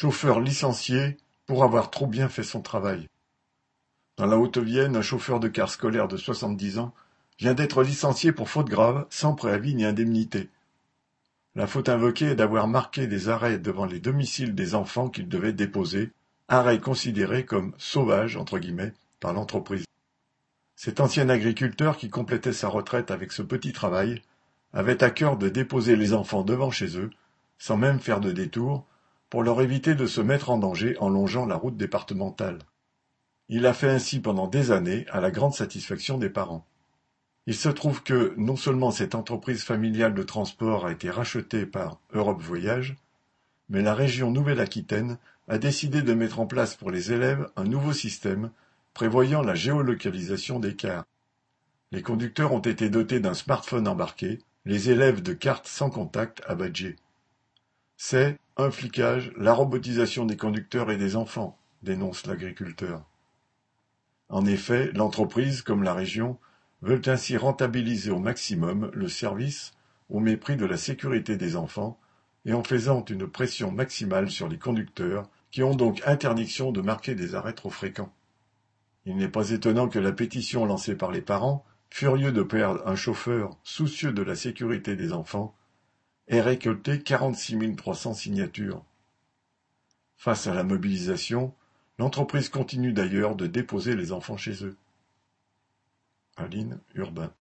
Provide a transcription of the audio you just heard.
Chauffeur licencié pour avoir trop bien fait son travail. Dans la Haute-Vienne, un chauffeur de car scolaire de 70 ans vient d'être licencié pour faute grave, sans préavis ni indemnité. La faute invoquée est d'avoir marqué des arrêts devant les domiciles des enfants qu'il devait déposer, arrêts considérés comme sauvages entre guillemets par l'entreprise. Cet ancien agriculteur qui complétait sa retraite avec ce petit travail avait à cœur de déposer les enfants devant chez eux, sans même faire de détour, pour leur éviter de se mettre en danger en longeant la route départementale. Il a fait ainsi pendant des années, à la grande satisfaction des parents. Il se trouve que non seulement cette entreprise familiale de transport a été rachetée par Europe Voyage, mais la région Nouvelle-Aquitaine a décidé de mettre en place pour les élèves un nouveau système prévoyant la géolocalisation des cars. Les conducteurs ont été dotés d'un smartphone embarqué, les élèves de cartes sans contact à badger. C'est un flicage, la robotisation des conducteurs et des enfants, dénonce l'agriculteur. En effet, l'entreprise, comme la région, veulent ainsi rentabiliser au maximum le service au mépris de la sécurité des enfants et en faisant une pression maximale sur les conducteurs qui ont donc interdiction de marquer des arrêts trop fréquents. Il n'est pas étonnant que la pétition lancée par les parents, furieux de perdre un chauffeur soucieux de la sécurité des enfants, ait récolté 46 300 signatures. Face à la mobilisation, l'entreprise continue d'ailleurs de déposer les enfants chez eux. Aline Urbain